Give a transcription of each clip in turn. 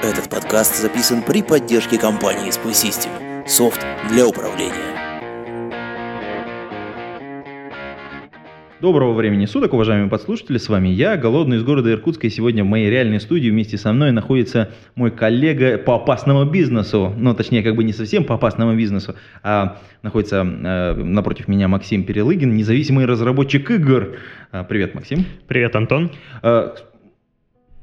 Этот подкаст записан при поддержке компании Spy System. Софт для управления. Доброго времени суток, уважаемые подслушатели, с вами я, Голодный из города Иркутска, и сегодня в моей реальной студии вместе со мной находится мой коллега по опасному бизнесу, ну, точнее, как бы не совсем по опасному бизнесу, а находится э, напротив меня Максим Перелыгин, независимый разработчик игр. А, привет, Максим. Привет, Антон. Э,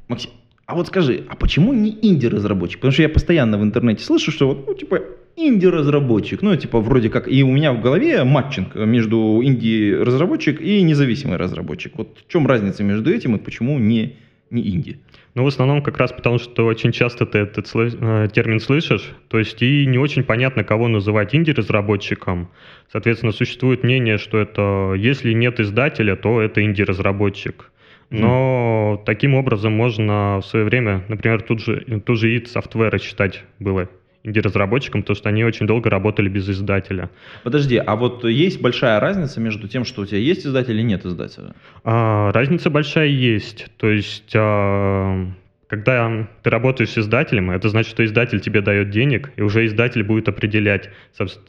Максим, а вот скажи, а почему не инди-разработчик? Потому что я постоянно в интернете слышу, что вот, ну, типа, инди-разработчик, ну, типа, вроде как, и у меня в голове матчинг между инди-разработчик и независимый разработчик. Вот в чем разница между этим и почему не, не инди? Ну, в основном как раз потому, что очень часто ты этот слы- э, термин слышишь, то есть и не очень понятно, кого называть инди-разработчиком. Соответственно, существует мнение, что это, если нет издателя, то это инди-разработчик. Но mm. таким образом можно в свое время, например, тут же, тут же id Software считать было инди-разработчиком, потому что они очень долго работали без издателя. Подожди, а вот есть большая разница между тем, что у тебя есть издатель или нет издателя? А, разница большая есть. То есть, а, когда ты работаешь с издателем, это значит, что издатель тебе дает денег, и уже издатель будет определять,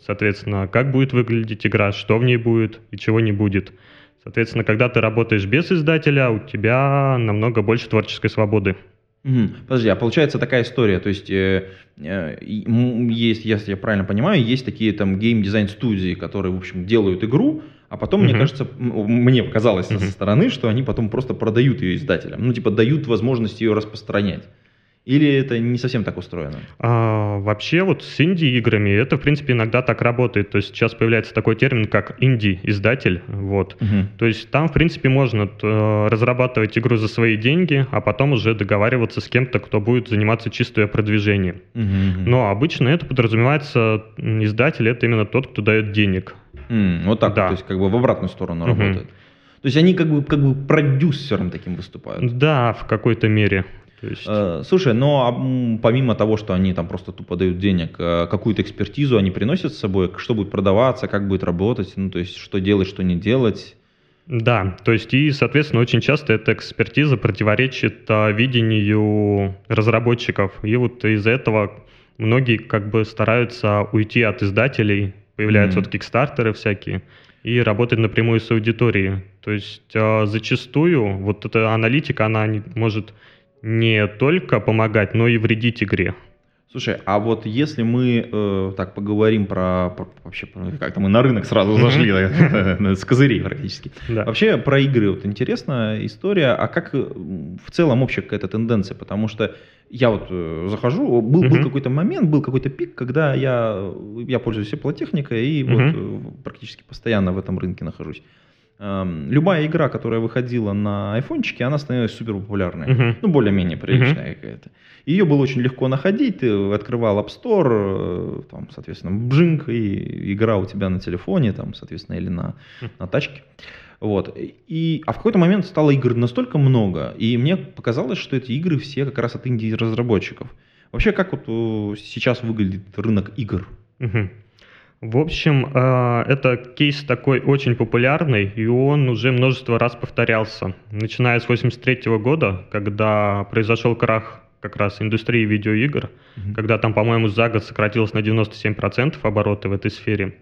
соответственно, как будет выглядеть игра, что в ней будет и чего не будет. Соответственно, когда ты работаешь без издателя, у тебя намного больше творческой свободы. Угу. Подожди, а получается такая история, то есть э, э, есть, если я правильно понимаю, есть такие там гейм-дизайн студии, которые, в общем, делают игру, а потом, угу. мне кажется, мне показалось угу. со стороны, что они потом просто продают ее издателям, ну типа дают возможность ее распространять. Или это не совсем так устроено? А, вообще вот с инди-играми это, в принципе, иногда так работает. То есть сейчас появляется такой термин, как инди-издатель. Вот. Угу. То есть там, в принципе, можно э, разрабатывать игру за свои деньги, а потом уже договариваться с кем-то, кто будет заниматься чисто ее продвижением. Угу. Но обычно это подразумевается, издатель это именно тот, кто дает денег. Mm, вот так, да. то есть как бы в обратную сторону угу. работает. То есть они как бы, как бы продюсером таким выступают. Да, в какой-то мере. То есть... Э, слушай, но помимо того, что они там просто тупо дают денег, э, какую-то экспертизу они приносят с собой, что будет продаваться, как будет работать, ну то есть что делать, что не делать. Да, то есть и, соответственно, очень часто эта экспертиза противоречит а, видению разработчиков. И вот из-за этого многие как бы стараются уйти от издателей, появляются mm-hmm. вот кикстартеры всякие, и работать напрямую с аудиторией. То есть а, зачастую вот эта аналитика, она не, может не только помогать, но и вредить игре. Слушай, а вот если мы э, так поговорим про, про вообще как-то мы на рынок сразу зашли с козырей практически. Вообще про игры вот интересная история, а как э, в целом общая какая-то тенденция, потому что я вот э, захожу, был, был какой-то момент, был какой-то пик, когда я я пользуюсь теплотехникой и вот э, практически постоянно в этом рынке нахожусь. Любая игра, которая выходила на айфончике, она становилась супер популярной. Uh-huh. Ну, более-менее приличная uh-huh. какая-то. Ее было очень легко находить. Ты открывал App Store, э, там, соответственно, бжинг, и игра у тебя на телефоне, там, соответственно, или на, uh-huh. на тачке. Вот. И, а в какой-то момент стало игр настолько много, и мне показалось, что эти игры все как раз от инди-разработчиков. Вообще, как вот э, сейчас выглядит рынок игр? Uh-huh. В общем, э, это кейс такой очень популярный, и он уже множество раз повторялся. Начиная с 1983 года, когда произошел крах как раз индустрии видеоигр, mm-hmm. когда там, по-моему, за год сократилось на 97% обороты в этой сфере.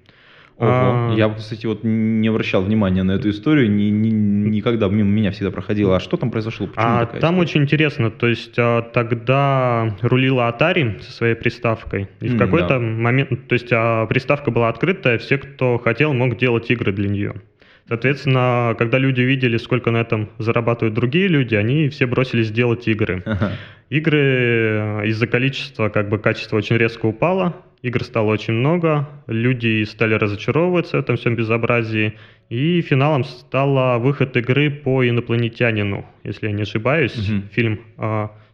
Ого. А... Я, кстати, вот не обращал внимания на эту историю, ни, ни, никогда мимо меня всегда проходило. А что там произошло? Почему а, там история? очень интересно. То есть а, тогда рулила Atari со своей приставкой. И mm, в какой-то да. момент, то есть а, приставка была открытая, все, кто хотел, мог делать игры для нее. Соответственно, когда люди видели, сколько на этом зарабатывают другие люди, они все бросились делать игры. Игры э, из-за количества, как бы качество очень резко упало, игр стало очень много, люди стали разочаровываться в этом всем безобразии, и финалом стал выход игры по инопланетянину, если я не ошибаюсь, угу. фильм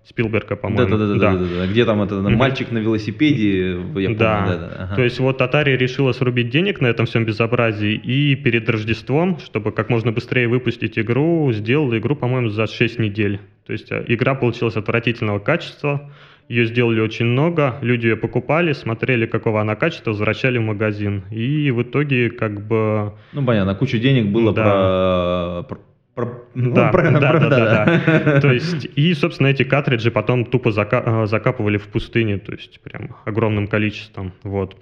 Спилберга, по-моему. Да-да-да, где там это мальчик на велосипеде, я помню. Да, да, да ага. то есть вот Atari решила срубить денег на этом всем безобразии и перед Рождеством, чтобы как можно быстрее выпустить игру, сделала игру, по-моему, за 6 недель. То есть э, игра получилась отвратительного качества, ее сделали очень много, люди ее покупали, смотрели, какого она качества, возвращали в магазин. И в итоге как бы... Ну, понятно, кучу денег было да. про, про... Ну, да, про, да, про, да, да, да. То есть, и, собственно, эти картриджи потом тупо зака... Э, закапывали в пустыне, то есть прям огромным количеством, вот.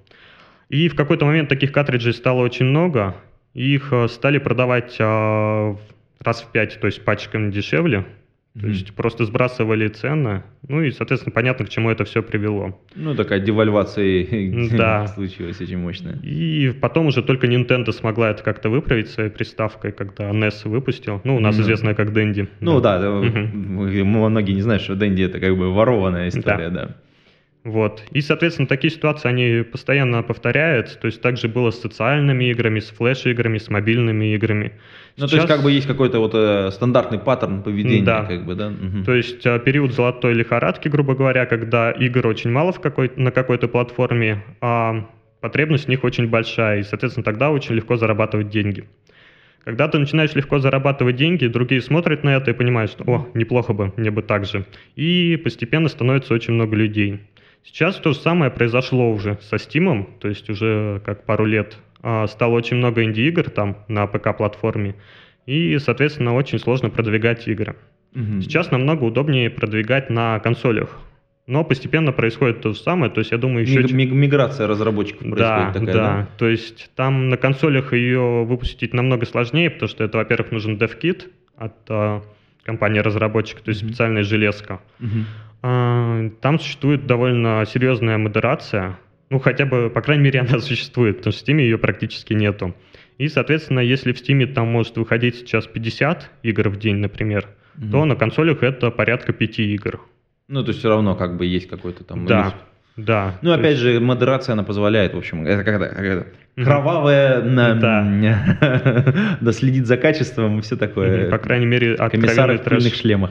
И в какой-то момент таких картриджей стало очень много, их э, стали продавать э, раз в пять, то есть пачками дешевле, то mm-hmm. есть просто сбрасывали цены, ну и, соответственно, понятно, к чему это все привело. Ну, такая девальвация да. случилась очень мощная. И потом уже только Nintendo смогла это как-то выправить своей приставкой, когда NES выпустил. Ну, у нас mm-hmm. известная как Dendy. Ну да, да mm-hmm. многие не знают, что Dendy это как бы ворованная история, да. да. Вот. И, соответственно, такие ситуации, они постоянно повторяются. То есть также было с социальными играми, с флеш-играми, с мобильными играми. Ну, Сейчас... то есть как бы есть какой-то вот э, стандартный паттерн поведения. Да. Как бы, да? Угу. То есть э, период золотой лихорадки, грубо говоря, когда игр очень мало в какой на какой-то платформе, а потребность в них очень большая. И, соответственно, тогда очень легко зарабатывать деньги. Когда ты начинаешь легко зарабатывать деньги, другие смотрят на это и понимают, что «О, неплохо бы, мне бы так же». И постепенно становится очень много людей. Сейчас то же самое произошло уже со Steam, то есть уже как пару лет а, стало очень много инди-игр там на ПК-платформе, и, соответственно, очень сложно продвигать игры. Угу. Сейчас намного удобнее продвигать на консолях. Но постепенно происходит то же самое, то есть я думаю еще... Миг- миграция разработчиков происходит да, такая, да? Да, то есть там на консолях ее выпустить намного сложнее, потому что это, во-первых, нужен DevKit от э, компании-разработчика, то есть mm-hmm. специальная железка. Mm-hmm. А, там существует довольно серьезная модерация, ну, хотя бы, по крайней мере, она существует, потому что в Steam ее практически нету. И, соответственно, если в Steam там может выходить сейчас 50 игр в день, например, mm то на консолях это порядка 5 игр. Ну, то есть все равно как бы есть какой-то там... Да, да. Ну, опять есть... же, модерация, она позволяет, в общем, это когда, когда кровавая, на, да. да, следит за качеством и все такое. По крайней мере, Комиссары в пыльных шлемах.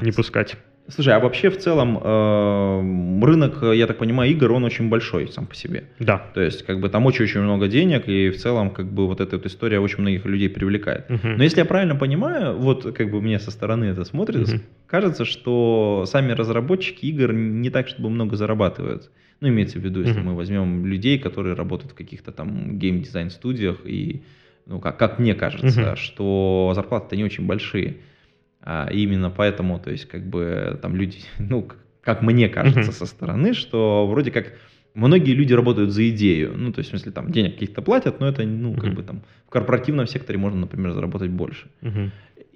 Не пускать. Слушай, а вообще в целом э, рынок, я так понимаю, игр, он очень большой сам по себе. Да. То есть, как бы там очень-очень много денег, и в целом, как бы вот эта вот история очень многих людей привлекает. Угу. Но если я правильно понимаю, вот как бы мне со стороны это смотрится, угу. кажется, что сами разработчики игр не так, чтобы много зарабатывают. Ну, имеется в виду, если угу. мы возьмем людей, которые работают в каких-то там гейм-дизайн студиях, и, ну, как, как мне кажется, угу. что зарплаты-то не очень большие. А именно поэтому, то есть, как бы там люди, ну, как мне кажется mm-hmm. со стороны, что вроде как многие люди работают за идею. Ну, то есть, в смысле, там денег каких-то платят, но это, ну, как mm-hmm. бы там в корпоративном секторе можно, например, заработать больше. Mm-hmm.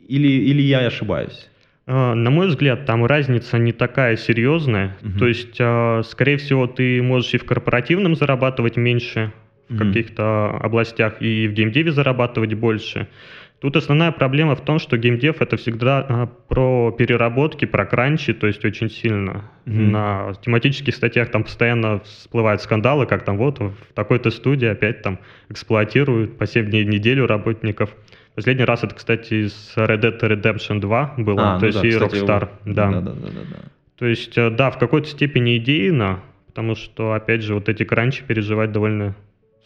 Или, или я ошибаюсь? А, на мой взгляд, там разница не такая серьезная. Uh-huh. То есть, а, скорее всего, ты можешь и в корпоративном зарабатывать меньше в uh-huh. каких-то областях, и в геймдеве зарабатывать больше. Тут основная проблема в том, что геймдев это всегда а, про переработки, про кранчи, то есть очень сильно. Mm-hmm. На тематических статьях там постоянно всплывают скандалы, как там вот в такой-то студии опять там эксплуатируют по 7 дней в неделю работников. Последний раз это, кстати, с Red Dead Redemption 2 было, а, то ну есть да, и кстати, Rockstar. Да. Да, да, да, да, да. То есть, э, да, в какой-то степени идейно, потому что, опять же, вот эти кранчи переживать довольно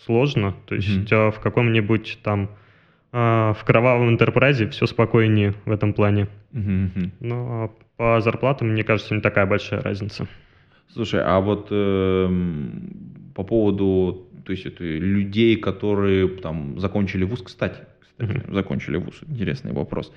сложно. То есть mm-hmm. в каком-нибудь там в кровавом интерпрайзе все спокойнее в этом плане. Но по зарплатам, мне кажется, не такая большая разница. Слушай, а вот э, по поводу то есть это людей, которые там закончили вуз, кстати, кстати закончили вуз, интересный вопрос.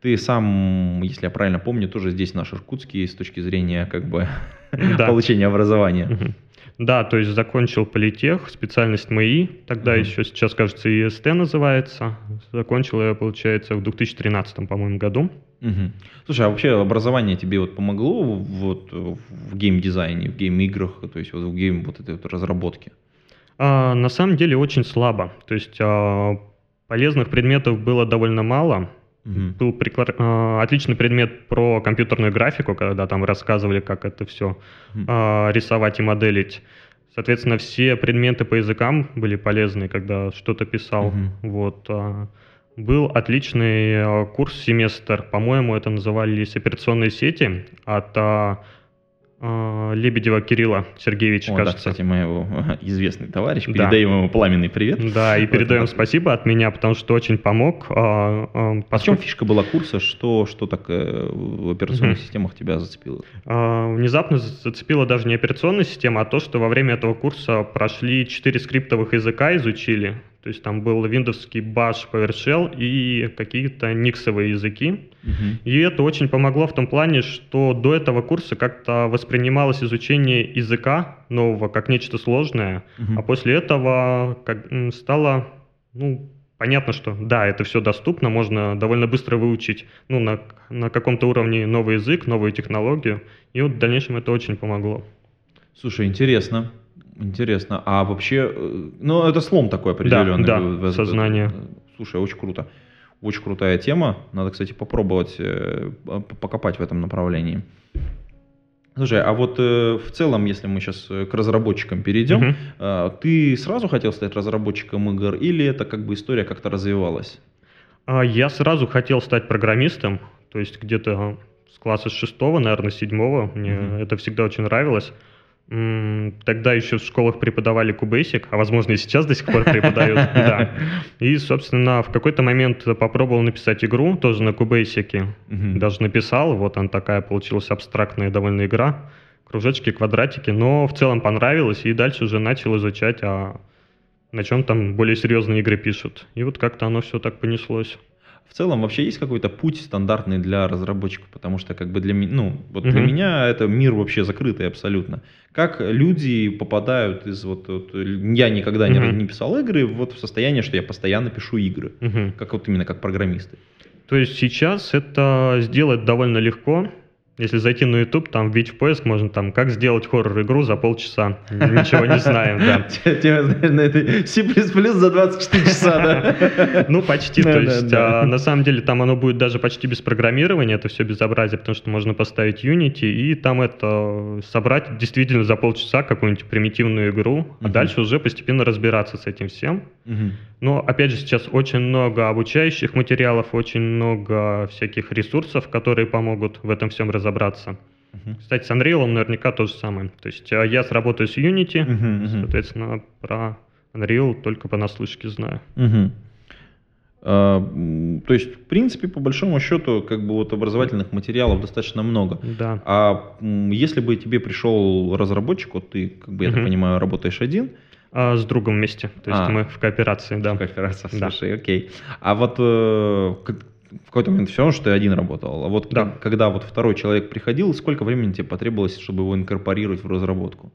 Ты сам, если я правильно помню, тоже здесь наш Иркутский с точки зрения как бы получения образования. Да, то есть закончил политех, специальность МАИ, тогда mm-hmm. еще сейчас, кажется, ИСТ называется. Закончил я, получается, в 2013, по-моему, году. Угу. Слушай, а вообще образование тебе вот помогло вот в геймдизайне, в гейм-играх, то есть вот в гейм вот этой вот разработке? А, на самом деле очень слабо. То есть а, полезных предметов было довольно мало. Угу. Был прикла... А, отличный предмет про компьютерную графику, когда там рассказывали, как это все угу. рисовать и моделить. Соответственно, все предметы по языкам были полезны, когда что-то писал. Угу. Вот. А, был отличный э, курс-семестр. По-моему, это назывались операционные сети от а, Лебедева Кирилла Сергеевича, О, кажется. Да, кстати, моего известный товарищ. Передаем да. ему пламенный привет. Да, и передаем спасибо от меня, потому что очень помог. А, а, а в чем фишка была курса? Что, что так э, в операционных угу. системах тебя зацепило? А, внезапно зацепила даже не операционная система, а то, что во время этого курса прошли четыре скриптовых языка, изучили. То есть там был виндовский Bash, PowerShell и какие-то никсовые языки. Uh-huh. И это очень помогло в том плане, что до этого курса как-то воспринималось изучение языка нового как нечто сложное, uh-huh. а после этого как, стало ну, понятно, что да, это все доступно, можно довольно быстро выучить ну, на, на каком-то уровне новый язык, новую технологию. И вот в дальнейшем это очень помогло. Слушай, интересно. Интересно. А вообще, э, ну, это слом такой определенный. Да, да, сознание. Слушай, очень круто. Очень крутая тема. Надо, кстати, попробовать э, покопать в этом направлении. Слушай, а вот э, в целом, если мы сейчас к разработчикам перейдем, угу. э, ты сразу хотел стать разработчиком игр или это как бы история как-то развивалась? А, я сразу хотел стать программистом, то есть где-то с класса шестого, наверное, седьмого. Мне угу. это всегда очень нравилось. Тогда еще в школах преподавали кубейсик, а возможно и сейчас до сих пор преподают. Да. И, собственно, в какой-то момент попробовал написать игру, тоже на кубейсике. Даже написал, вот она такая получилась абстрактная довольно игра. Кружочки, квадратики, но в целом понравилось, и дальше уже начал изучать, а на чем там более серьезные игры пишут. И вот как-то оно все так понеслось. В целом вообще есть какой-то путь стандартный для разработчиков, потому что как бы для меня, ну вот uh-huh. для меня это мир вообще закрытый абсолютно. Как люди попадают из вот, вот я никогда uh-huh. не, не писал игры, вот в состояние, что я постоянно пишу игры, uh-huh. как вот именно как программисты. То есть сейчас это сделать довольно легко. Если зайти на YouTube, там вбить в поиск можно там, как сделать хоррор-игру за полчаса. Ничего не знаем, да. Тебе, знаешь, на этой C++ за 24 часа, да? Ну, почти, то есть, а, на самом деле, там оно будет даже почти без программирования, это все безобразие, потому что можно поставить Unity и там это собрать действительно за полчаса какую-нибудь примитивную игру, а дальше уже постепенно разбираться с этим всем. Но, опять же, сейчас очень много обучающих материалов, очень много всяких ресурсов, которые помогут в этом всем разобраться. Uh-huh. Кстати, с Unreal наверняка то же самое. То есть а, я сработаю с Unity, uh-huh, uh-huh. соответственно, про Unreal только понаслышке знаю. Uh-huh. То есть, в принципе, по большому счету, как бы вот образовательных материалов достаточно много. Да. А если бы тебе пришел разработчик, вот ты, как бы я uh-huh. так понимаю, работаешь один, а, с другом вместе. То есть а, мы в кооперации, да. В кооперации, да. слушай, окей. А вот э, в какой-то момент все равно, что ты один работал. А вот да. когда вот второй человек приходил, сколько времени тебе потребовалось, чтобы его инкорпорировать в разработку?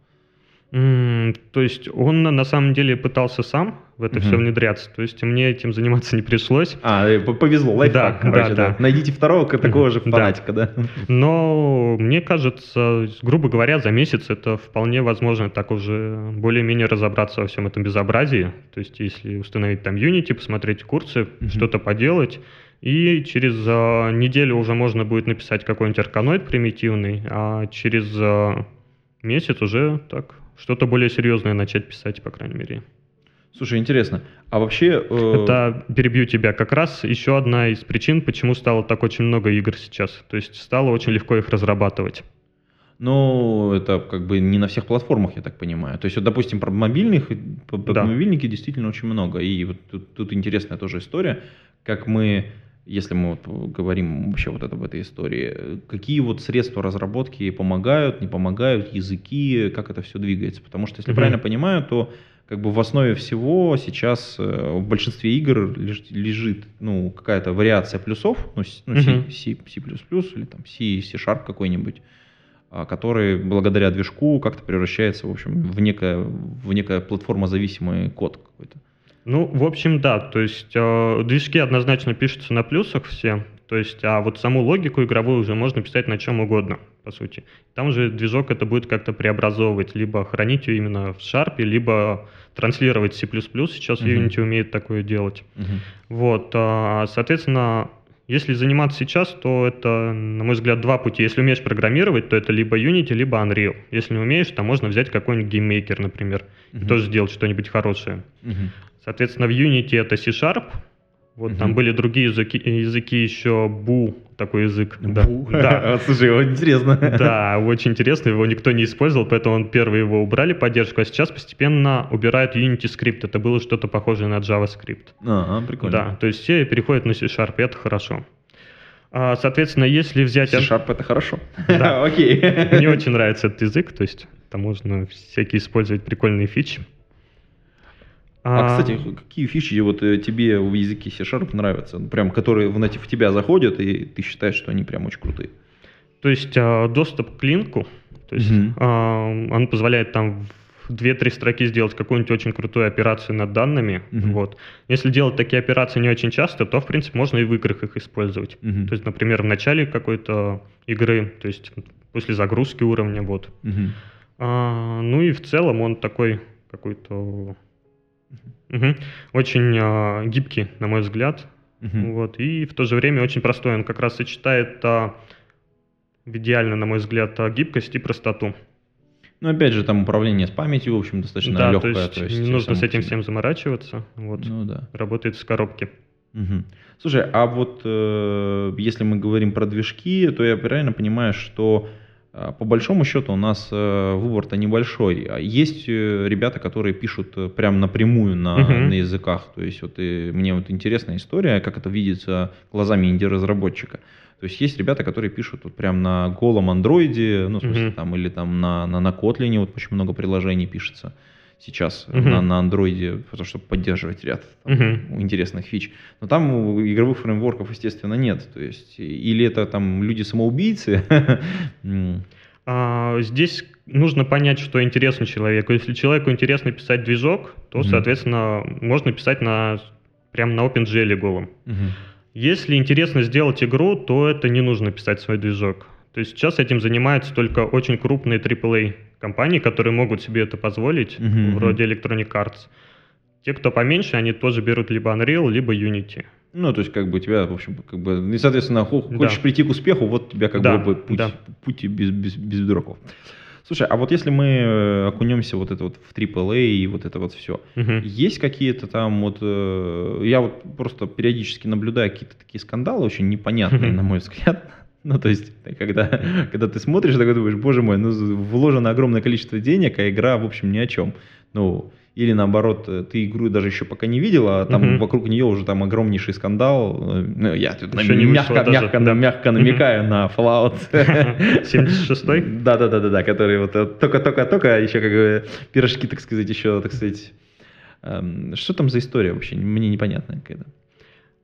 То есть он на самом деле пытался сам в это угу. все внедряться, то есть мне этим заниматься не пришлось. А, э, повезло, лайфхак, да, короче, да, да. да. Найдите второго такого же фанатика, да. да. Но мне кажется, грубо говоря, за месяц это вполне возможно так уже более-менее разобраться во всем этом безобразии. То есть если установить там Unity, посмотреть курсы, угу. что-то поделать, и через uh, неделю уже можно будет написать какой-нибудь арканоид примитивный, а через uh, месяц уже так что-то более серьезное начать писать, по крайней мере. Слушай, интересно. А вообще... Э... Это, перебью тебя, как раз еще одна из причин, почему стало так очень много игр сейчас. То есть стало очень легко их разрабатывать. Ну, это как бы не на всех платформах, я так понимаю. То есть, вот, допустим, про мобильных, про да. мобильники действительно очень много. И вот тут, тут интересная тоже история, как мы если мы вот говорим вообще вот это, об этой истории, какие вот средства разработки помогают, не помогают, языки, как это все двигается? Потому что, если mm-hmm. правильно понимаю, то как бы в основе всего сейчас э, в большинстве игр лежит, лежит ну, какая-то вариация плюсов, ну, ну mm-hmm. C, C++ или там C, C-Sharp какой-нибудь, а, который благодаря движку как-то превращается, в общем, в некое, в некое платформозависимый код какой-то. Ну, в общем, да. То есть э, движки однозначно пишутся на плюсах все. То есть, а вот саму логику игровую уже можно писать на чем угодно, по сути. Там же движок это будет как-то преобразовывать, либо хранить ее именно в Sharp, либо транслировать C++. Сейчас uh-huh. Unity умеет такое делать. Uh-huh. Вот, а, соответственно, если заниматься сейчас, то это, на мой взгляд, два пути. Если умеешь программировать, то это либо Unity, либо Unreal. Если не умеешь, то можно взять какой-нибудь GameMaker, например, угу. и тоже сделать что-нибудь хорошее. Uh-huh. Соответственно, в Unity это C-Sharp, Вот угу. там были другие языки, языки еще Boo, такой язык. Boo? Да. Слушай, вот интересно. Да, очень интересно, его никто не использовал, поэтому он первый его убрали поддержку, а сейчас постепенно убирают UnityScript. Это было что-то похожее на JavaScript. А, прикольно. Да, то есть все переходят на C-Sharp, и это хорошо. А, соответственно, если взять... C-Sharp это хорошо. Да, окей. Мне очень нравится этот язык, то есть там можно всякие использовать прикольные фичи. А, а, кстати, какие фичи вот э, тебе в языке C-Sharp нравятся? Прям, которые в, в тебя заходят, и ты считаешь, что они прям очень крутые? То есть а, доступ к линку, то есть угу. он позволяет там в 2-3 строки сделать какую-нибудь очень крутую операцию над данными. Угу. Вот. Если делать такие операции не очень часто, то, в принципе, можно и в играх их использовать. Угу. То есть, например, в начале какой-то игры, то есть после загрузки уровня, вот. Угу. А, ну и в целом он такой какой-то Угу. Очень э, гибкий, на мой взгляд. Угу. Вот. И в то же время очень простой. Он как раз сочетает а, идеально, на мой взгляд, а, гибкость и простоту. Ну, опять же, там управление с памятью, в общем, достаточно да, легкое. То есть, то есть не нужно с этим всем заморачиваться. Вот. Ну, да. Работает с коробки. Угу. Слушай, а вот э, если мы говорим про движки, то я правильно понимаю, что по большому счету у нас э, выбор-то небольшой. А есть э, ребята, которые пишут э, прям напрямую на, uh-huh. на языках. То есть вот и, мне вот интересная история, как это видится глазами инди-разработчика. То есть есть ребята, которые пишут вот прям на голом андроиде, ну, в смысле, uh-huh. там, или там на, на, на Kotlin, вот очень много приложений пишется сейчас uh-huh. на, на андроиде, потому что поддерживать ряд там, uh-huh. интересных фич. Но там игровых фреймворков, естественно, нет. То есть, или это там люди-самоубийцы. а, здесь нужно понять, что интересно человеку. Если человеку интересно писать движок, то, соответственно, можно писать на прям на OpenGL голым. Uh-huh. Если интересно сделать игру, то это не нужно писать свой движок. То есть сейчас этим занимаются только очень крупные AAA компании, которые могут себе это позволить, uh-huh. вроде Electronic Arts. Те, кто поменьше, они тоже берут либо Unreal, либо Unity. Ну, то есть, как бы тебя, в общем, как бы, и, соответственно, хочешь да. прийти к успеху, вот тебя как да, бы путь, да. путь без, без, без дураков. Слушай, а вот если мы э, окунемся вот это вот в AAA и вот это вот все, угу. есть какие-то там вот, э, я вот просто периодически наблюдаю какие-то такие скандалы очень непонятные, на мой взгляд, ну, то есть, когда, когда ты смотришь, такой думаешь, боже мой, ну, вложено огромное количество денег, а игра, в общем, ни о чем. Ну, или наоборот, э, ты игру даже еще пока не видел, а там угу. вокруг нее уже там огромнейший скандал. Ну, я тут еще не мягко, мягко, да. мягко намекаю на Fallout. 76-й? Да-да-да-да, который вот э, только-только-только, еще как бы пирожки, так сказать, еще, так сказать. Эм, что там за история вообще? Мне непонятно какая-то.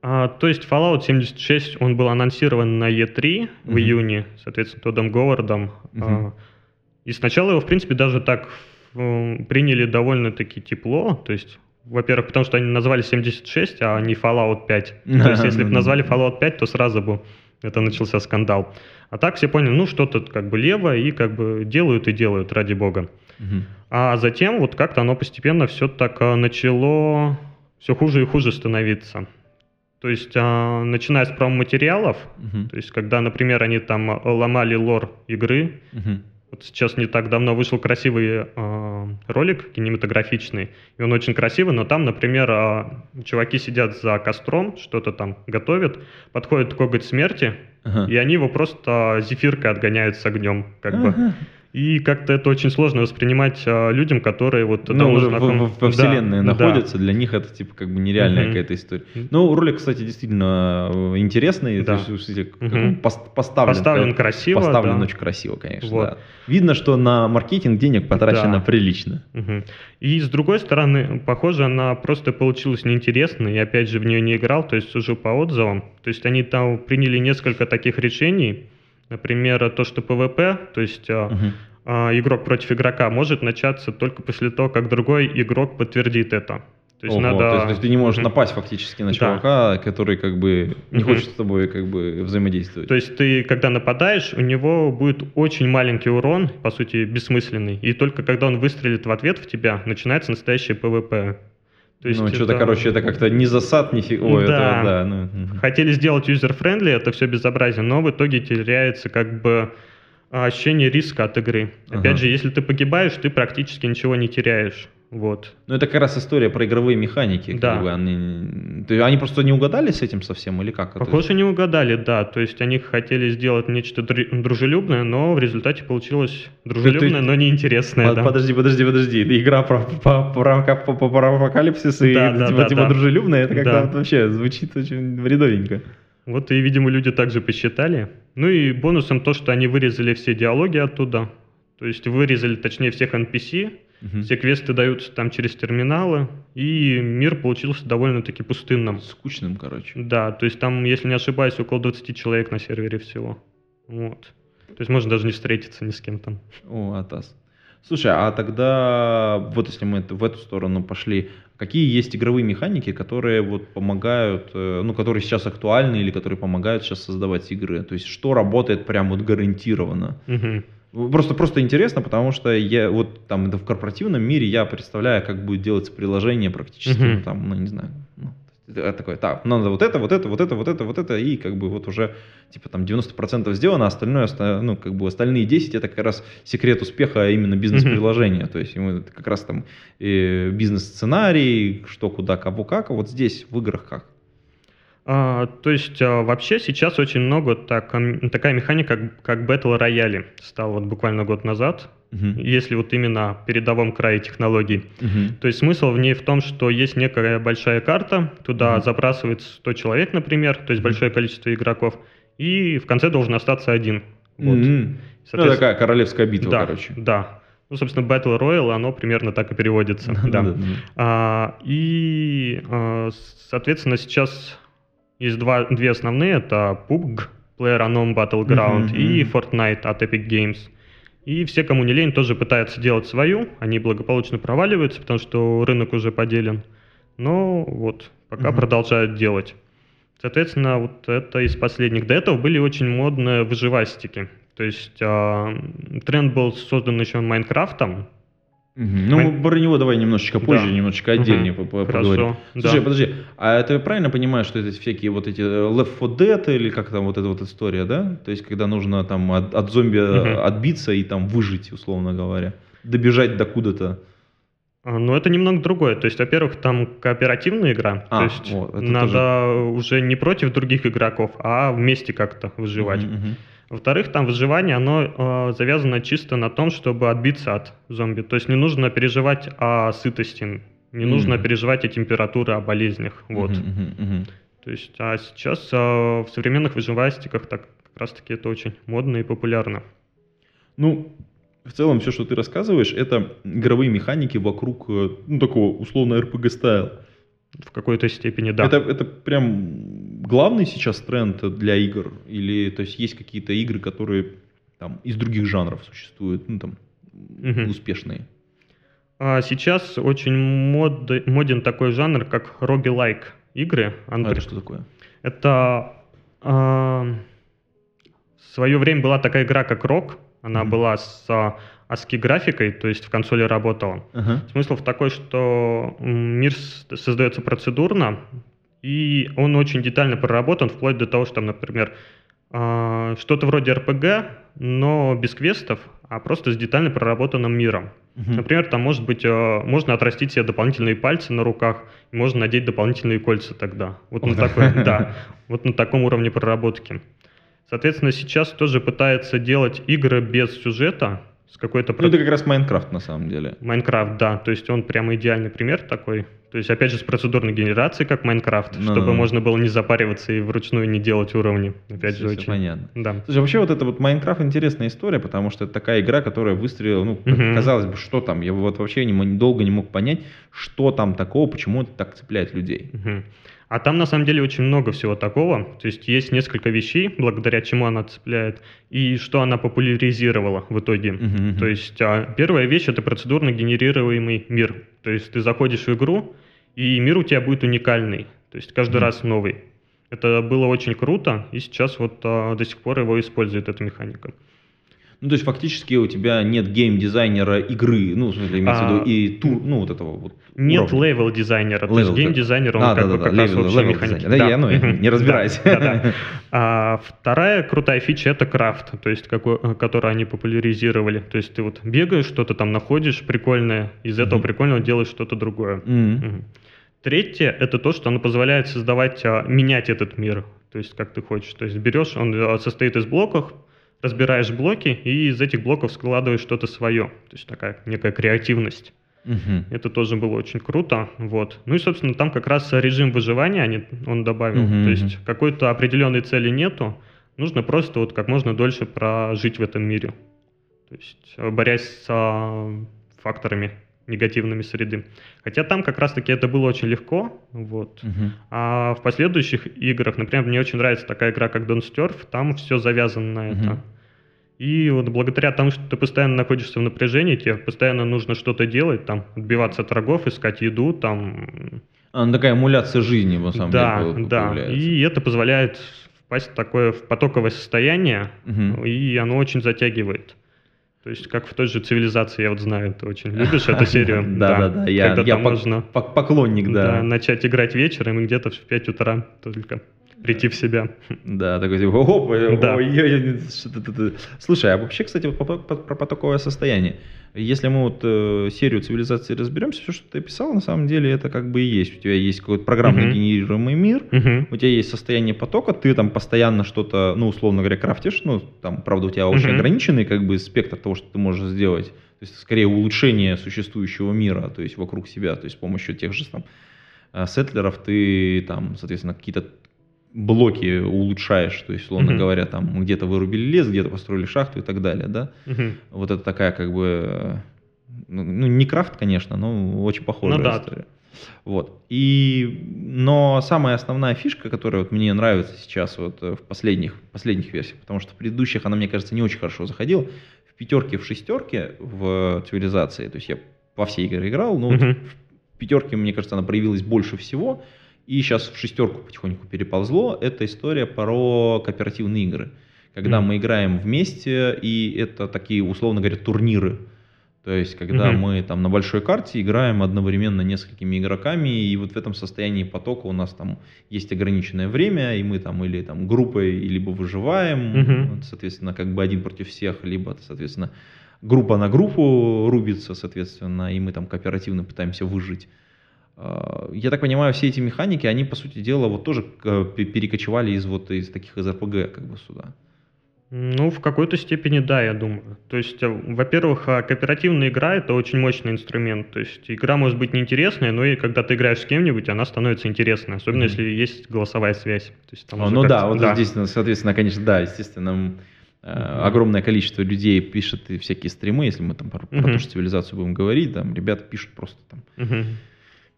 А, то есть Fallout 76, он был анонсирован на E3 uh-huh. в июне, соответственно, Тодом Говардом. Uh-huh. А, и сначала его, в принципе, даже так приняли довольно-таки тепло, то есть во-первых, потому что они назвали 76, а не Fallout 5. То есть, если бы назвали Fallout 5, то сразу бы это начался скандал. А так все поняли, ну, что-то как бы лево, и как бы делают и делают, ради бога. Угу. А затем вот как-то оно постепенно все так а, начало все хуже и хуже становиться. То есть, а, начиная с промо-материалов, uh-huh. то есть, когда, например, они там ломали лор игры, uh-huh. вот сейчас не так давно вышел красивый а, ролик кинематографичный, и он очень красивый, но там, например, а, чуваки сидят за костром, что-то там готовят, подходит коготь смерти, uh-huh. и они его просто зефиркой отгоняют с огнем, как uh-huh. бы. И как-то это очень сложно воспринимать а, людям, которые вот ну, уже знаком... в, во вселенной да, находятся, да. для них это типа как бы нереальная mm-hmm. какая-то история. Ну, ролик, кстати, действительно э, интересный, да. то есть, mm-hmm. поставлен, поставлен красиво, поставлен да. очень красиво, конечно. Вот. Да. Видно, что на маркетинг денег потрачено да. прилично. Mm-hmm. И с другой стороны, похоже, она просто получилась неинтересной, и опять же в нее не играл, то есть уже по отзывам. То есть они там приняли несколько таких решений Например, то, что PvP, то есть угу. игрок против игрока, может начаться только после того, как другой игрок подтвердит это. То есть, Ого, надо... то, есть, то есть ты не можешь напасть фактически на чувака, да. который как бы не угу. хочет с тобой как бы взаимодействовать. То есть ты, когда нападаешь, у него будет очень маленький урон, по сути, бессмысленный. И только когда он выстрелит в ответ в тебя, начинается настоящее PvP. То есть ну, это... что-то, короче, это как-то не засад, ни фиг... Ой, да. Это, да ну. Хотели сделать user-friendly, это все безобразие, но в итоге теряется как бы ощущение риска от игры. Ага. Опять же, если ты погибаешь, ты практически ничего не теряешь. Вот. Ну, это как раз история про игровые механики. Да. Как бы они... Они просто не угадали с этим совсем или как? Похоже, не угадали, да. То есть они хотели сделать нечто дружелюбное, но в результате получилось дружелюбное, ты... но неинтересное. Под, да. Подожди, подожди, подожди. Игра про, про, про, про, про, про апокалипсис и да, да, типа, да, типа да. дружелюбное, это как-то Да. вот вообще звучит очень вредовенько. Вот и, видимо, люди также посчитали. Ну и бонусом то, что они вырезали все диалоги оттуда. То есть вырезали, точнее, всех NPC, Мгм. все квесты даются там через терминалы, и мир получился довольно-таки пустынным. Скучным, короче. Да, то есть там, если не ошибаюсь, около 20 человек на сервере всего. Вот. То есть можно даже не встретиться ни с кем там. О, атас. Слушай, а тогда вот если мы в эту сторону пошли, какие есть игровые механики, которые вот помогают, э, ну, которые сейчас актуальны или которые помогают сейчас создавать игры? То есть что работает прям вот гарантированно? Мгм. Просто, просто интересно, потому что я вот там это в корпоративном мире я представляю, как будет делаться приложение практически, ну, там, ну, не знаю, ну, это такое, так, надо вот это, вот это, вот это, вот это, вот это, и как бы вот уже типа там 90% сделано, а остальное, оста- ну, как бы остальные 10 это как раз секрет успеха именно бизнес-приложения, то есть ему это как раз там э, бизнес-сценарий, что, куда, кого, как, а вот здесь в играх как? А, то есть а, вообще сейчас очень много так, такая механика, как, как Battle Royale стала вот буквально год назад, Мгм. если вот именно на передовом крае технологий. Мгм. То есть смысл в ней в том, что есть некая большая карта, туда Мгм. забрасывается 100 человек, например, то есть большое количество игроков, и в конце должен остаться один. Вот. Мгм. Ну, такая королевская битва, да, короче. Да. Ну, собственно, Battle Royale, оно примерно так и переводится. да. А, и, соответственно, сейчас есть два, две основные. Это PUBG, PlayerUnknown Battleground, Мгм, и. Fortnite от Epic Games. И все, кому не лень, тоже пытаются делать свою. Они благополучно проваливаются, потому что рынок уже поделен. Но вот, пока Мгм. продолжают делать. Соответственно, вот это из последних. До этого были очень модные выживастики. То есть а, тренд был создан еще Майнкрафтом, Ну, Мы- про него давай немножечко позже, Да. немножечко отдельнее Мгм. по- по- Хорошо, поговорим. да. Слушай, подожди, а ты правильно понимаешь, что это всякие вот эти э, Left 4 Dead или как там вот эта вот история, да? То есть, когда нужно там от, от зомби Мгм. отбиться и там выжить, условно говоря, добежать до куда-то. А, Ну, это немного другое. То есть, во-первых, там кооперативная игра. А, то есть, вот, это надо уже не против других игроков, а вместе как-то выживать. Мгм, мгм. Во-вторых, там выживание, оно э, завязано чисто на том, чтобы отбиться от зомби. То есть, не нужно переживать о сытости, не нужно Мгм. переживать о температуре, о болезнях. Вот. Мгм, мгм. То есть, а сейчас э, в современных выживастиках так, как раз-таки это очень модно и популярно. Ну, в целом, все, что ты рассказываешь, это игровые механики вокруг, э, ну, такого условно RPG стайл. В какой-то степени, да. Это, это прям главный сейчас тренд для игр? Или то есть есть какие-то игры, которые там из других жанров существуют, ну там Мгм. успешные? А сейчас очень мод, моден такой жанр, как roguelike игры. А Антр- это что такое? Это а, в свое время была такая игра, как Рок. Она Мгм. была с а, ASCII графикой, то есть в консоли работала. Ага. Смысл в такой, что мир создается процедурно, и он очень детально проработан, вплоть до того, что, там, например, а, что-то вроде РПГ, но без квестов, а просто с детально проработанным миром. Мгм. Например, там может быть, э, можно отрастить себе дополнительные пальцы на руках, можно надеть дополнительные кольца тогда. Вот на да. такой, да, вот на таком уровне проработки. Соответственно, сейчас тоже пытается делать игры без сюжета с какой-то Ну, это как раз Майнкрафт на самом деле. Майнкрафт, да, то есть он прямо идеальный пример такой. То есть, опять же, с процедурной генерацией, как Майнкрафт, Ну, чтобы ну, ну. можно было не запариваться и вручную не делать уровни. Опять Всё- же, всё очень. понятно. Да. Слушай, вообще вот это вот Майнкрафт интересная история, потому что это такая игра, которая выстрелила, ну, Мгм. казалось бы, что там, я вот вообще не, долго не мог понять, что там такого, почему это так цепляет людей. Мгм. А там на самом деле очень много всего такого. То есть есть несколько вещей, благодаря чему она цепляет, и что она популяризировала в итоге. Мгм, мгм. То есть а, первая вещь это процедурно генерируемый мир. То есть ты заходишь в игру, и мир у тебя будет уникальный. То есть каждый Мгм. раз новый. Это было очень круто, и сейчас вот а, до сих пор его использует эта механика. Ну, то есть фактически у тебя нет гейм-дизайнера игры, ну, в смысле, имеется в виду, а, и тур, ну, вот этого вот Нет level дизайнера, то есть гейм-дизайнер, он а, как да, бы да, как да, раз вот все механики. Да, я, ну, не разбираюсь. А вторая крутая фича — это крафт, то есть, какой, который они популяризировали. То есть ты вот бегаешь, что-то там находишь прикольное, из этого прикольного делаешь что-то другое. Третье — это то, что оно позволяет создавать, а, менять этот мир, то есть как ты хочешь. То есть берешь, он а, состоит из блоков, разбираешь блоки и из этих блоков складываешь что-то свое. То есть такая некая креативность. Угу. Это тоже было очень круто. Вот. Ну и, собственно, там как раз режим выживания они, он добавил. Угу, То есть какой-то определенной цели нету. Нужно просто вот как можно дольше прожить в этом мире. То есть борясь с а, факторами негативными среды. Хотя там как раз-таки это было очень легко, вот. Uh-huh. А в последующих играх, например, мне очень нравится такая игра, как Don't Starve, там все завязано на это. И вот благодаря тому, что ты постоянно находишься в напряжении, тебе постоянно нужно что-то делать, там, отбиваться от врагов, искать еду, там... А, ну, такая эмуляция жизни, на самом да, деле, Да, да. И это позволяет впасть в такое в потоковое состояние, угу. и оно очень затягивает. То есть, как в той же цивилизации, я вот знаю, ты очень любишь эту серию. Да, да, да. Я, я можно поклонник, да. Начать играть вечером и где-то в 5 утра только прийти в себя. Да, такой типа, оп, да. Слушай, а вообще, кстати, вот про потоковое состояние. Если мы вот э, серию цивилизации разберемся, все, что ты описал, на самом деле это как бы и есть. У тебя есть какой-то программно uh-huh. генерируемый мир, uh-huh. у тебя есть состояние потока, ты там постоянно что-то, ну, условно говоря, крафтишь, ну, там, правда, у тебя uh-huh. очень ограниченный как бы спектр того, что ты можешь сделать. То есть, скорее, улучшение существующего мира, то есть вокруг себя, то есть с помощью тех же там э, сетлеров ты там, соответственно, какие-то блоки улучшаешь, то есть, условно uh-huh. говоря, там где-то вырубили лес, где-то построили шахту и так далее, да. Uh-huh. Вот это такая как бы, ну, ну, не крафт, конечно, но очень похожая ну, да. история. Вот. И, но самая основная фишка, которая вот мне нравится сейчас вот в последних, последних версиях, потому что в предыдущих она, мне кажется, не очень хорошо заходила, в пятерке, в шестерке в цивилизации, то есть я во все игры играл, но uh-huh. вот в пятерке, мне кажется, она проявилась больше всего, и сейчас в шестерку потихоньку переползло, это история про кооперативные игры. Когда mm мы играем вместе, и это такие, условно говоря, турниры. То есть, когда mm-hmm. мы там на большой карте играем одновременно несколькими игроками, и вот в этом состоянии потока у нас там есть ограниченное время, и мы там или там группой либо выживаем, mm-hmm. соответственно, как бы один против всех, либо, соответственно, группа на группу рубится, соответственно, и мы там кооперативно пытаемся выжить. А, я так понимаю, все эти механики, они, по сути дела, вот тоже э, перекочевали из вот из таких из РПГ как бы сюда. Ну, в какой-то степени да, я думаю. То есть, э, во-первых, а, кооперативная игра — это очень мощный инструмент. То есть, игра может быть неинтересная, но и когда ты играешь с кем-нибудь, она становится интересной, особенно mm-hmm. если есть голосовая связь. То есть, там ну да, вот да. здесь, соответственно, конечно, да, естественно, э, огромное количество людей пишет всякие стримы, если мы там про, mm-hmm. про ту же цивилизацию будем говорить, там ребята пишут просто там... Mm-hmm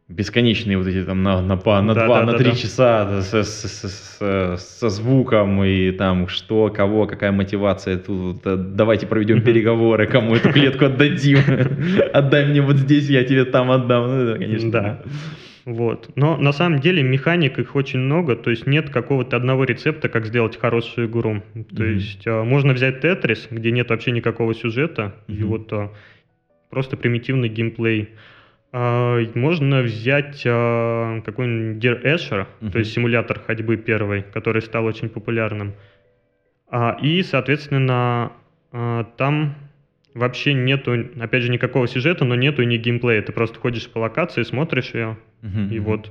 бесконечные вот эти там на, на, на да, 2, да, на 3 да, часа с, с, с, с, со звуком и там что, кого, какая мотивация, тут давайте проведем переговоры, кому эту клетку отдадим, отдай мне вот здесь, я тебе там отдам, ну это, конечно. Да. Вот. Но на самом деле механик их очень много, то есть нет какого-то одного рецепта, как сделать хорошую игру. То mm-hmm. есть а, можно взять Тетрис, где нет вообще никакого сюжета, mm-hmm. и вот а, просто примитивный геймплей. А, можно взять а, какой-нибудь Dear Escher, uh-huh. то есть симулятор ходьбы первый, который стал очень популярным. А, и, соответственно, там вообще нету, опять же, никакого сюжета, но нету ни геймплея. Ты просто ходишь по локации, смотришь ее, uh-huh. и вот.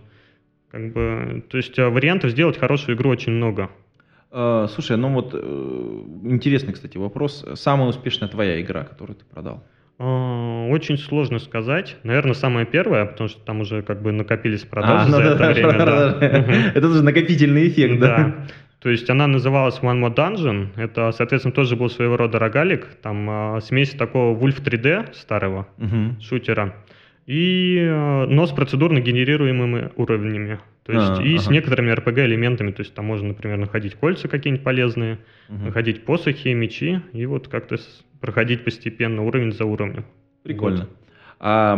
Как бы, то есть вариантов сделать хорошую игру очень много. Слушай, ну вот э, интересный, кстати, вопрос. Самая успешная твоя игра, которую ты продал? А, очень сложно сказать. Наверное, самое первое, потому что там уже как бы накопились продажи а, за ну, это да, время. Да. Это же накопительный эффект, да? Да. То есть она называлась One More Dungeon. Это, соответственно, тоже был своего рода рогалик. Там а, смесь такого Wolf 3D старого угу. шутера. И, а, но с процедурно генерируемыми уровнями. То есть а, и ага. с некоторыми RPG-элементами. То есть там можно, например, находить кольца какие-нибудь полезные, угу. находить посохи, мечи. И вот как-то проходить постепенно уровень за уровнем. Прикольно. А,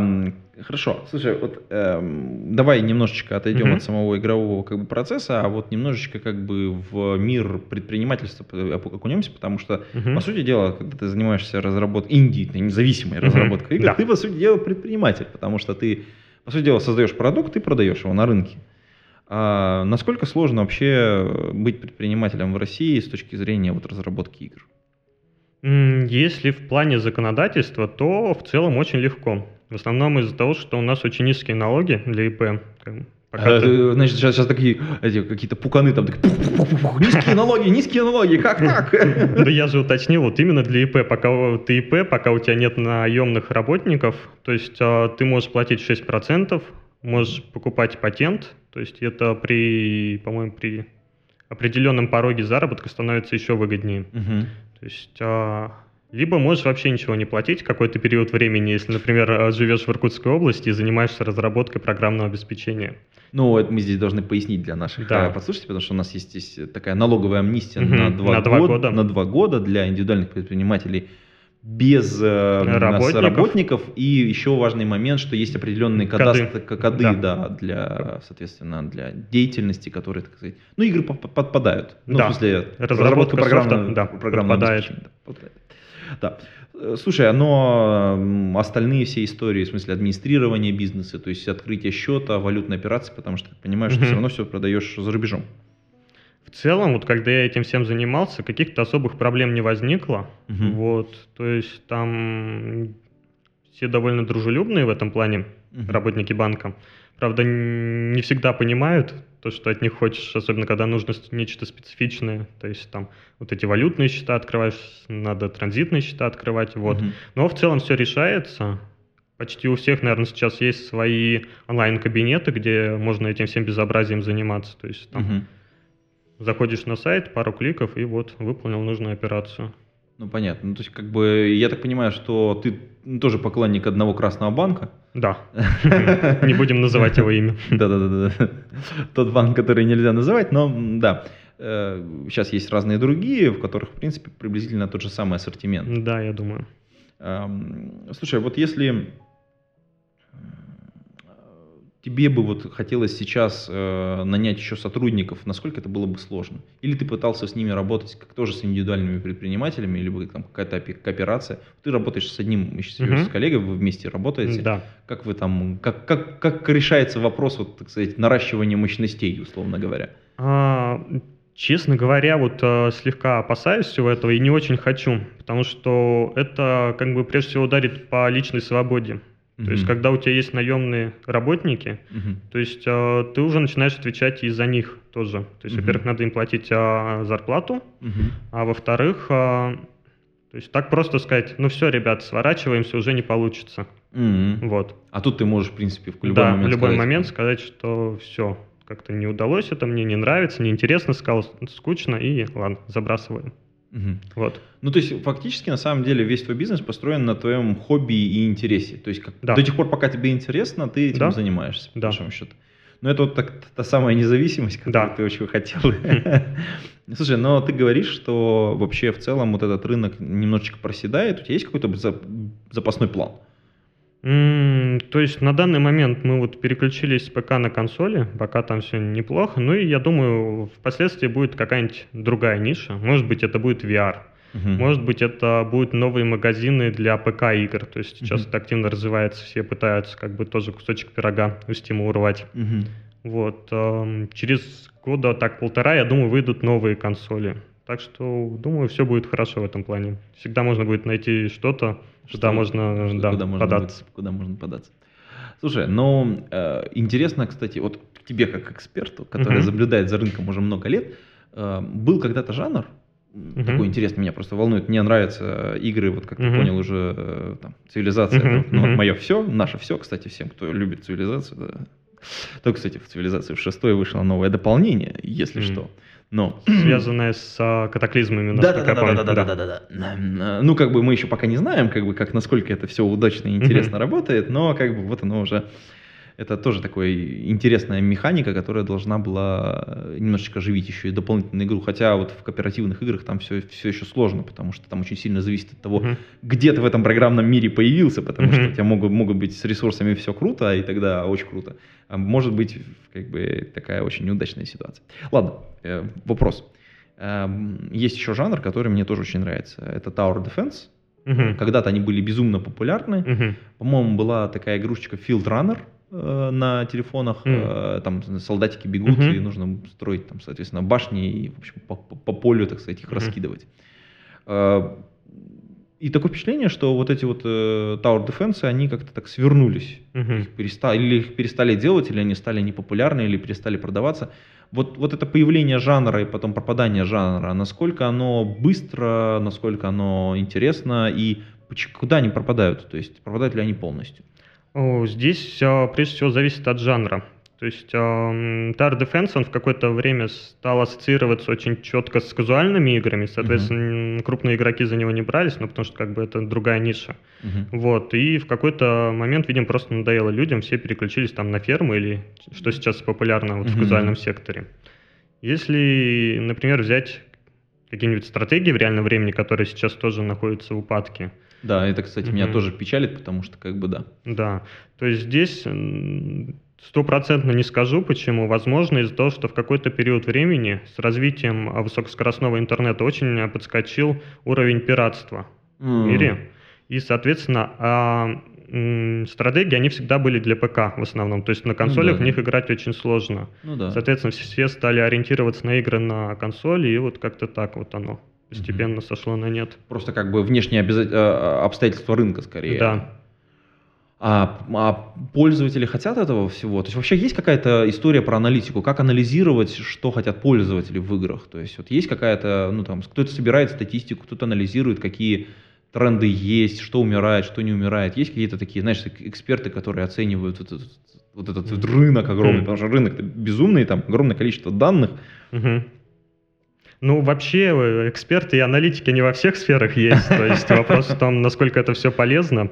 хорошо, слушай, вот э, давай немножечко отойдем mm-hmm. от самого игрового как бы, процесса, а вот немножечко как бы в мир предпринимательства окунемся, потому что, mm-hmm. по сути дела, когда ты занимаешься разработкой, инди, независимой mm-hmm. разработкой игр, да. ты, по сути дела, предприниматель, потому что ты, по сути дела, создаешь продукт и продаешь его на рынке. А насколько сложно вообще быть предпринимателем в России с точки зрения вот разработки игр? Если в плане законодательства, то в целом очень легко. В основном из-за того, что у нас очень низкие налоги для ИП. Пока а, ты... Значит, сейчас, сейчас такие эти, какие-то пуканы там, такие, низкие налоги, низкие налоги, как так? Да я же уточнил, вот именно для ИП, пока ты ИП, пока у тебя нет наемных работников, то есть а, ты можешь платить 6%, можешь покупать патент, то есть это при, по-моему, при определенном пороге заработка становится еще выгоднее. Угу. То есть а, либо можешь вообще ничего не платить какой-то период времени, если, например, а, живешь в Иркутской области и занимаешься разработкой программного обеспечения. Ну, это мы здесь должны пояснить для наших да. А, подслушателей, потому что у нас есть здесь такая налоговая амнистия угу, на, два, на, два год, года. на два года для индивидуальных предпринимателей без э, работников. работников. И еще важный момент, что есть определенные коды, коды, коды да. Да, для, соответственно, для деятельности, которые, так сказать, ну, игры подпадают. Ну, да. в смысле, разработка, разработка программного, да, программного подпадает. Да. Э, слушай, а но остальные все истории, в смысле администрирования бизнеса, то есть открытие счета, валютной операции, потому что ты понимаешь, что mm-hmm. все равно все продаешь за рубежом в целом, вот когда я этим всем занимался, каких-то особых проблем не возникло. Угу. Вот, то есть там все довольно дружелюбные в этом плане, угу. работники банка. Правда, не всегда понимают то, что от них хочешь, особенно когда нужно нечто специфичное. То есть там вот эти валютные счета открываешь, надо транзитные счета открывать. Вот. Угу. Но в целом все решается. Почти у всех, наверное, сейчас есть свои онлайн-кабинеты, где можно этим всем безобразием заниматься. То есть там угу Заходишь на сайт, пару кликов, и вот выполнил нужную операцию. Ну, понятно. Ну, то есть, как бы, я так понимаю, что ты тоже поклонник одного красного банка? Да. Не будем называть его имя. Да-да-да. Тот банк, который нельзя называть, но да. Сейчас э, есть разные другие, в которых, в принципе, приблизительно тот же самый ассортимент. Да, я думаю. Слушай, вот если тебе бы вот хотелось сейчас э, нанять еще сотрудников, насколько это было бы сложно? Или ты пытался с ними работать как тоже с индивидуальными предпринимателями, либо там какая-то кооперация? Ты работаешь с одним угу. с коллегой, вы вместе работаете. Да. Как вы там, как, как, как решается вопрос, вот, так сказать, наращивания мощностей, условно говоря? А, честно говоря, вот э, слегка опасаюсь всего этого и не очень хочу, потому что это как бы прежде всего ударит по личной свободе. То есть, когда у тебя есть наемные работники, то есть э, ты уже начинаешь отвечать и за них тоже. То есть, во-первых, надо им платить э, зарплату, а во-вторых, э, то есть так просто сказать, ну все, ребят, сворачиваемся, уже не получится. Вот. А тут ты можешь, в принципе, в любой да, момент в любой сказать, момент сказать, что все, как-то не удалось это, мне не нравится, неинтересно, сказал, скучно, и ладно, забрасываем. Угу. Вот. Ну, то есть, фактически, на самом деле, весь твой бизнес построен на твоем хобби и интересе. То есть, как, да. до тех пор, пока тебе интересно, ты этим да. занимаешься, по да. большому счету. Но это вот так, та самая независимость, которую да. ты очень хотел. Слушай, но ты говоришь, что вообще в целом вот этот рынок немножечко проседает. У тебя есть какой-то запасной план? То есть на данный момент мы вот переключились с ПК на консоли, пока там все неплохо. Ну и я думаю, впоследствии будет какая-нибудь другая ниша. Может быть, это будет VR. Угу. Может быть, это будут новые магазины для ПК-игр. То есть сейчас угу. это активно развивается, все пытаются как бы тоже кусочек пирога у Steam урвать. Угу. Вот. Э, через года так полтора, я думаю, выйдут новые консоли. Так что, думаю, все будет хорошо в этом плане. Всегда можно будет найти что-то, что, куда можно, что, да, куда можно податься. Будет, куда можно податься. Слушай, ну, э, интересно, кстати, вот к тебе как эксперту, который uh-huh. наблюдает за рынком уже много лет, э, был когда-то жанр, uh-huh. такой интересный, меня просто волнует, мне нравятся игры, вот как uh-huh. ты понял уже, э, там, цивилизация, uh-huh. это, ну, uh-huh. мое все, наше все, кстати, всем, кто любит цивилизацию, да. То, кстати, в цивилизации в шестой вышло новое дополнение, если mm. что. Но... Связанное с катаклизмами, да, да, да, да, да, да, да, да. Ну, как бы мы еще пока не знаем, как бы, как, насколько это все удачно и интересно работает, но как бы вот оно уже это тоже такая интересная механика, которая должна была э, немножечко оживить еще и дополнительную игру. Хотя вот в кооперативных играх там все, все еще сложно, потому что там очень сильно зависит от того, uh-huh. где ты в этом программном мире появился, потому uh-huh. что у тебя могут, могут быть с ресурсами все круто, и тогда очень круто. А может быть как бы такая очень неудачная ситуация. Ладно, э, вопрос. Э, есть еще жанр, который мне тоже очень нравится. Это Tower Defense. Uh-huh. Когда-то они были безумно популярны. Uh-huh. По-моему, была такая игрушечка Field Runner на телефонах, mm. там солдатики бегут, mm-hmm. и нужно строить там, соответственно, башни и, в общем, по, по полю, так сказать, их mm-hmm. раскидывать. Э, и такое впечатление, что вот эти вот Tower Defense, они как-то так свернулись. Mm-hmm. Их перестали, или их перестали делать, или они стали непопулярны, или перестали продаваться. Вот, вот это появление жанра и потом пропадание жанра, насколько оно быстро, насколько оно интересно, и куда они пропадают? То есть пропадают ли они полностью? Здесь прежде всего зависит от жанра. То есть Tower Defense, он в какое-то время стал ассоциироваться очень четко с казуальными играми, соответственно, uh-huh. крупные игроки за него не брались, ну, потому что как бы это другая ниша. Uh-huh. Вот, и в какой-то момент, видимо, просто надоело людям, все переключились там на фермы или что сейчас популярно вот uh-huh. в казуальном секторе. Если, например, взять какие-нибудь стратегии в реальном времени, которые сейчас тоже находятся в упадке, да, это, кстати, угу. меня тоже печалит, потому что как бы да. Да, то есть здесь стопроцентно не скажу, почему. Возможно, из-за того, что в какой-то период времени с развитием высокоскоростного интернета очень подскочил уровень пиратства mm. в мире. И, соответственно, а, м, стратегии, они всегда были для ПК в основном. То есть на консолях ну, да, в них играть очень сложно. Ну, да. Соответственно, все стали ориентироваться на игры на консоли, и вот как-то так вот оно постепенно mm-hmm. сошло на нет. Просто как бы внешние обяза- э, обстоятельства рынка скорее. Да. А, а пользователи хотят этого всего? То есть вообще есть какая-то история про аналитику? Как анализировать, что хотят пользователи в играх? То есть вот есть какая-то, ну там, кто-то собирает статистику, кто-то анализирует, какие тренды есть, что умирает, что не умирает. Есть какие-то такие, знаешь, эксперты, которые оценивают вот этот, вот этот вот рынок огромный, mm-hmm. потому что рынок безумный, там огромное количество данных. Mm-hmm. Ну, вообще, э, эксперты и аналитики не во всех сферах есть. То есть вопрос в том, насколько это все полезно.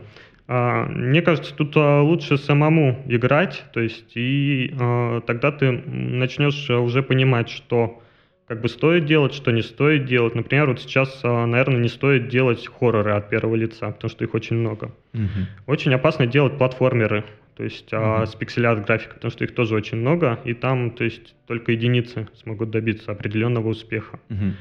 А, мне кажется, тут а, лучше самому играть, то есть и а, тогда ты начнешь уже понимать, что как бы стоит делать, что не стоит делать. Например, вот сейчас, наверное, не стоит делать хорроры от первого лица, потому что их очень много. Угу. Очень опасно делать платформеры то есть mm-hmm. а, с пикселят графика, потому что их тоже очень много, и там, то есть, только единицы смогут добиться определенного успеха. Mm-hmm.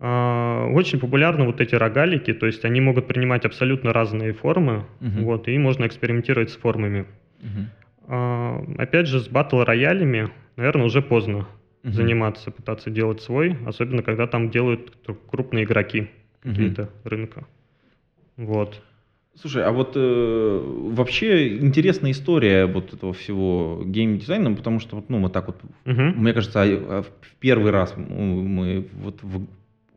А, очень популярны вот эти рогалики, то есть они могут принимать абсолютно разные формы, mm-hmm. вот, и можно экспериментировать с формами. Mm-hmm. А, опять же, с батл-роялями, наверное, уже поздно mm-hmm. заниматься, пытаться делать свой, особенно когда там делают крупные игроки какие-то mm-hmm. рынка. Вот. Слушай, а вот э, вообще интересная история вот этого всего геймдизайна, потому что вот, ну, мы так вот, uh-huh. мне кажется, а, а в первый раз мы вот в,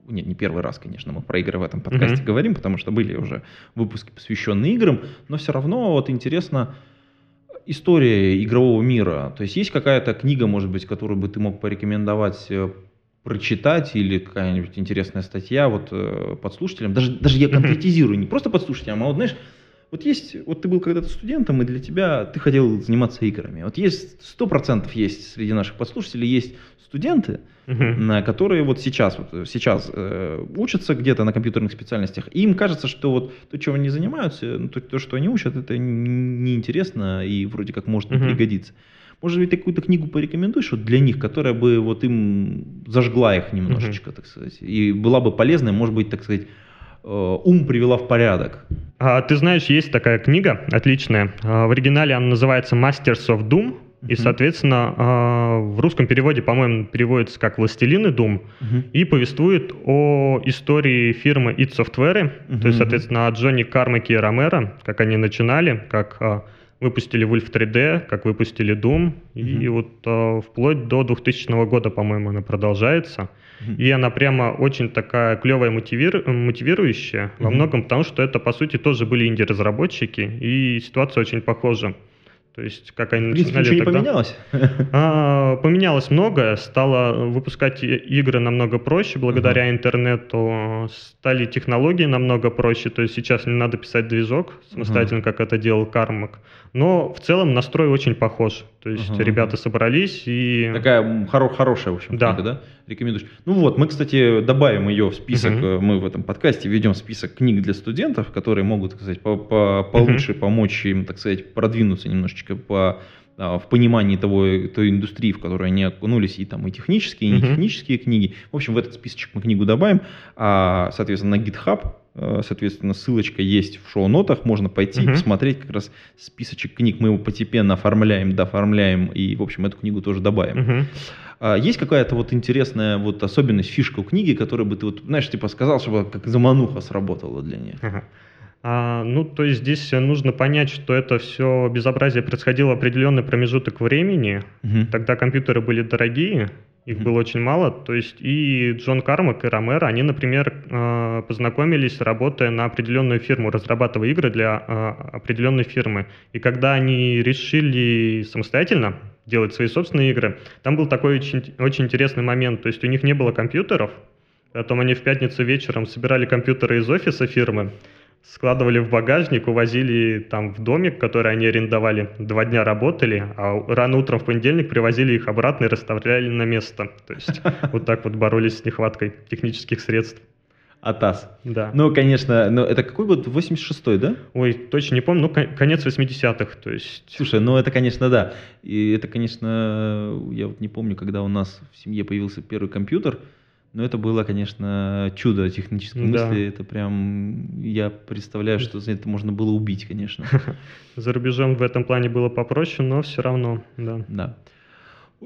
нет, не первый раз, конечно, мы про игры в этом подкасте uh-huh. говорим, потому что были уже выпуски, посвященные играм, но все равно вот интересно история игрового мира. То есть есть какая-то книга, может быть, которую бы ты мог порекомендовать э, прочитать или какая-нибудь интересная статья вот э, подслушателям, даже, даже я конкретизирую, не просто подслушателям, а вот знаешь, вот есть, вот ты был когда-то студентом, и для тебя ты хотел заниматься играми. Вот есть, сто процентов есть среди наших подслушателей, есть студенты, uh-huh. которые вот сейчас, вот сейчас э, учатся где-то на компьютерных специальностях, и им кажется, что вот то, чем они занимаются, ну, то, то, что они учат, это неинтересно и вроде как может не uh-huh. пригодиться. Может быть, ты какую-то книгу порекомендуешь вот для них, которая бы вот им зажгла их немножечко, mm-hmm. так сказать, и была бы полезной, может быть, так сказать, э, ум привела в порядок. А, ты знаешь, есть такая книга отличная. А, в оригинале она называется Masters of Doom. И, соответственно, а, в русском переводе, по-моему, переводится как «Властелин и Doom» uh-huh. и повествует о истории фирмы id Software, uh-huh. то есть, соответственно, о Джонни Кармаке и Ромеро, как они начинали, как выпустили Wolf 3D, как выпустили Doom, mm-hmm. и вот э, вплоть до 2000 года, по-моему, она продолжается. Mm-hmm. И она прямо очень такая клевая, мотивир... мотивирующая, mm-hmm. во многом потому, что это, по сути, тоже были инди-разработчики, и ситуация очень похожа. То есть, как они принципе, ничего тогда. не поменялось? А, поменялось многое. Стало выпускать игры намного проще благодаря uh-huh. интернету. Стали технологии намного проще. То есть сейчас не надо писать движок самостоятельно, uh-huh. как это делал Кармак. Но в целом настрой очень похож. То есть uh-huh. ребята собрались и... Такая хоро- хорошая, в общем, да. книга, да? Рекомендуешь. Ну вот, мы, кстати, добавим ее в список. Uh-huh. Мы в этом подкасте ведем список книг для студентов, которые могут, так сказать, по- по- получше uh-huh. помочь им, так сказать, продвинуться немножечко по а, в понимании того, той индустрии, в которой они окунулись, и там и технические, и не технические книги. В общем, в этот списочек мы книгу добавим. А, соответственно, на GitHub, э, соответственно, ссылочка есть в шоу-нотах, можно пойти uh-huh. посмотреть как раз списочек книг. Мы его постепенно оформляем, доформляем, и, в общем, эту книгу тоже добавим. Uh-huh. А есть какая-то вот интересная вот особенность, фишка у книги, которая бы ты вот, знаешь, типа сказал, чтобы как замануха сработала для нее? А, ну, то есть здесь нужно понять, что это все безобразие происходило в определенный промежуток времени. Угу. Тогда компьютеры были дорогие, их угу. было очень мало. То есть и Джон Кармак, и Ромеро, они, например, а, познакомились, работая на определенную фирму, разрабатывая игры для а, определенной фирмы. И когда они решили самостоятельно делать свои собственные игры, там был такой очень, очень интересный момент. То есть у них не было компьютеров, потом они в пятницу вечером собирали компьютеры из офиса фирмы, складывали в багажник, увозили там в домик, который они арендовали, два дня работали, а рано утром в понедельник привозили их обратно и расставляли на место. То есть вот так вот боролись с нехваткой технических средств. АТАС. Да. Ну, конечно, но это какой год? 86-й, да? Ой, точно не помню, ну, конец 80-х, то есть... Слушай, ну это, конечно, да. И это, конечно, я вот не помню, когда у нас в семье появился первый компьютер, но это было, конечно, чудо технической да. мысли. Это прям, я представляю, что за это можно было убить, конечно. За рубежом в этом плане было попроще, но все равно, да. Да.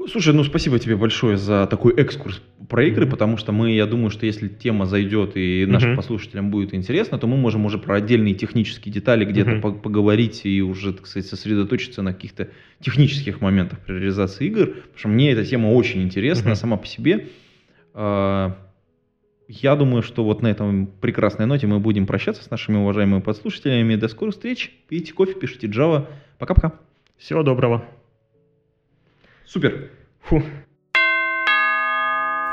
Слушай, ну спасибо тебе большое за такой экскурс про игры, mm-hmm. потому что мы, я думаю, что если тема зайдет и нашим mm-hmm. послушателям будет интересно, то мы можем уже про отдельные технические детали где-то mm-hmm. поговорить и уже, так сказать, сосредоточиться на каких-то технических моментах при реализации игр, потому что мне эта тема очень интересна mm-hmm. сама по себе. А, я думаю, что вот на этом прекрасной ноте мы будем прощаться с нашими уважаемыми подслушателями. До скорых встреч. Пейте кофе, пишите Java. Пока-пока. Всего доброго. Супер. Фу.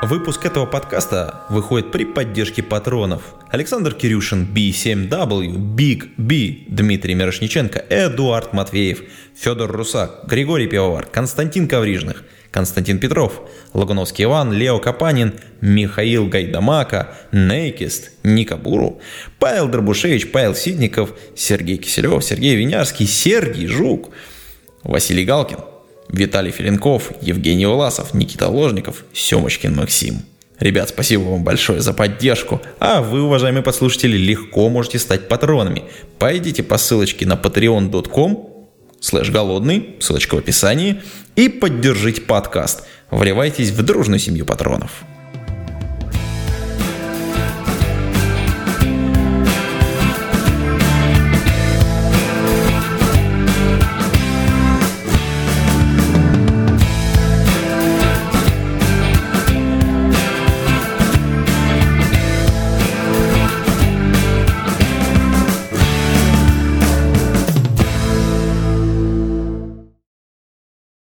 Выпуск этого подкаста выходит при поддержке патронов. Александр Кирюшин, B7W, Big B, Дмитрий Мирошниченко, Эдуард Матвеев, Федор Русак, Григорий Пивовар, Константин Коврижных – Константин Петров, Лагуновский Иван, Лео Капанин, Михаил Гайдамака, Нейкист, Ника Буру, Павел Дробушевич, Павел Сидников, Сергей Киселев, Сергей Винярский, Сергей Жук, Василий Галкин, Виталий Филинков, Евгений Власов, Никита Ложников, Семочкин Максим. Ребят, спасибо вам большое за поддержку. А вы, уважаемые подслушатели, легко можете стать патронами. Пойдите по ссылочке на patreon.com слэш голодный, ссылочка в описании, и поддержите подкаст. Вливайтесь в дружную семью патронов.